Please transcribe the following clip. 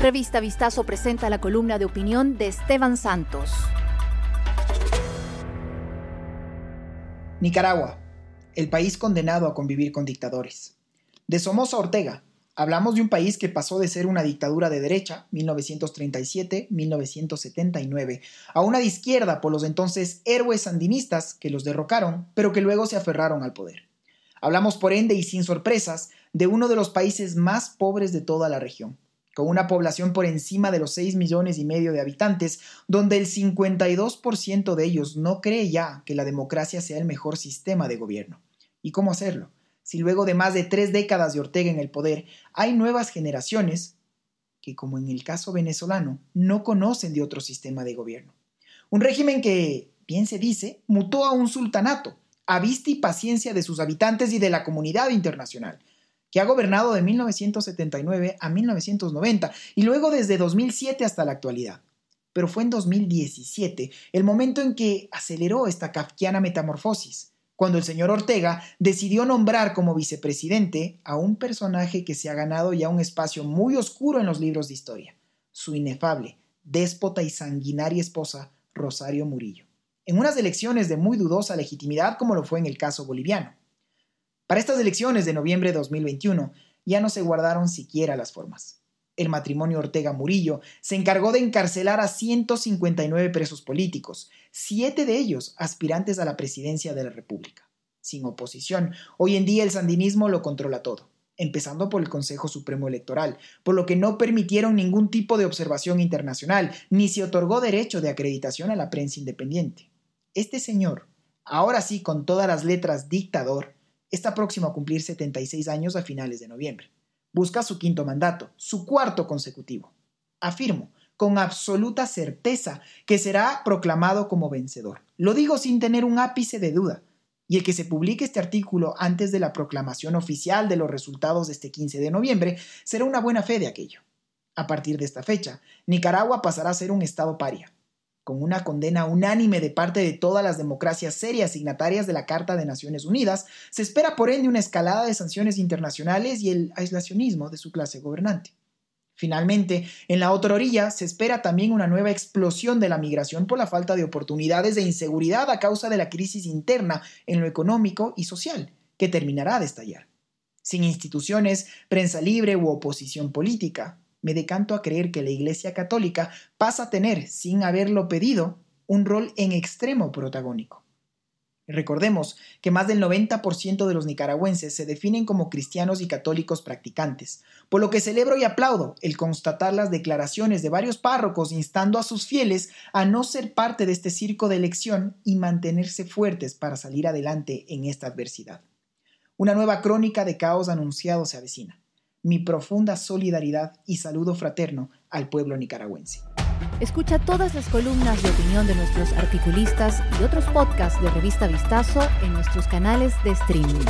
Revista Vistazo presenta la columna de opinión de Esteban Santos. Nicaragua, el país condenado a convivir con dictadores. De Somoza Ortega, hablamos de un país que pasó de ser una dictadura de derecha, 1937-1979, a una de izquierda por los entonces héroes sandinistas que los derrocaron, pero que luego se aferraron al poder. Hablamos por ende y sin sorpresas de uno de los países más pobres de toda la región con una población por encima de los 6 millones y medio de habitantes, donde el 52% de ellos no cree ya que la democracia sea el mejor sistema de gobierno. ¿Y cómo hacerlo? Si luego de más de tres décadas de Ortega en el poder hay nuevas generaciones que, como en el caso venezolano, no conocen de otro sistema de gobierno. Un régimen que, bien se dice, mutó a un sultanato, a vista y paciencia de sus habitantes y de la comunidad internacional, que ha gobernado de 1979 a 1990 y luego desde 2007 hasta la actualidad. Pero fue en 2017 el momento en que aceleró esta kafkiana metamorfosis, cuando el señor Ortega decidió nombrar como vicepresidente a un personaje que se ha ganado ya un espacio muy oscuro en los libros de historia, su inefable, déspota y sanguinaria esposa, Rosario Murillo, en unas elecciones de muy dudosa legitimidad como lo fue en el caso boliviano. Para estas elecciones de noviembre de 2021 ya no se guardaron siquiera las formas. El matrimonio Ortega Murillo se encargó de encarcelar a 159 presos políticos, siete de ellos aspirantes a la presidencia de la República. Sin oposición, hoy en día el sandinismo lo controla todo empezando por el Consejo Supremo Electoral, por lo que no permitieron ningún tipo de observación internacional, ni se otorgó derecho de acreditación a la prensa independiente. Este señor, ahora sí con todas las letras dictador, está próximo a cumplir 76 años a finales de noviembre. Busca su quinto mandato, su cuarto consecutivo. Afirmo, con absoluta certeza, que será proclamado como vencedor. Lo digo sin tener un ápice de duda. Y el que se publique este artículo antes de la proclamación oficial de los resultados de este 15 de noviembre será una buena fe de aquello. A partir de esta fecha, Nicaragua pasará a ser un estado paria, con una condena unánime de parte de todas las democracias serias signatarias de la Carta de Naciones Unidas, se espera por ende una escalada de sanciones internacionales y el aislacionismo de su clase gobernante. Finalmente, en la otra orilla se espera también una nueva explosión de la migración por la falta de oportunidades de inseguridad a causa de la crisis interna en lo económico y social, que terminará de estallar. Sin instituciones, prensa libre u oposición política, me decanto a creer que la Iglesia Católica pasa a tener, sin haberlo pedido, un rol en extremo protagónico. Recordemos que más del 90% de los nicaragüenses se definen como cristianos y católicos practicantes, por lo que celebro y aplaudo el constatar las declaraciones de varios párrocos instando a sus fieles a no ser parte de este circo de elección y mantenerse fuertes para salir adelante en esta adversidad. Una nueva crónica de caos anunciado se avecina mi profunda solidaridad y saludo fraterno al pueblo nicaragüense. Escucha todas las columnas de opinión de nuestros articulistas y otros podcasts de Revista Vistazo en nuestros canales de streaming.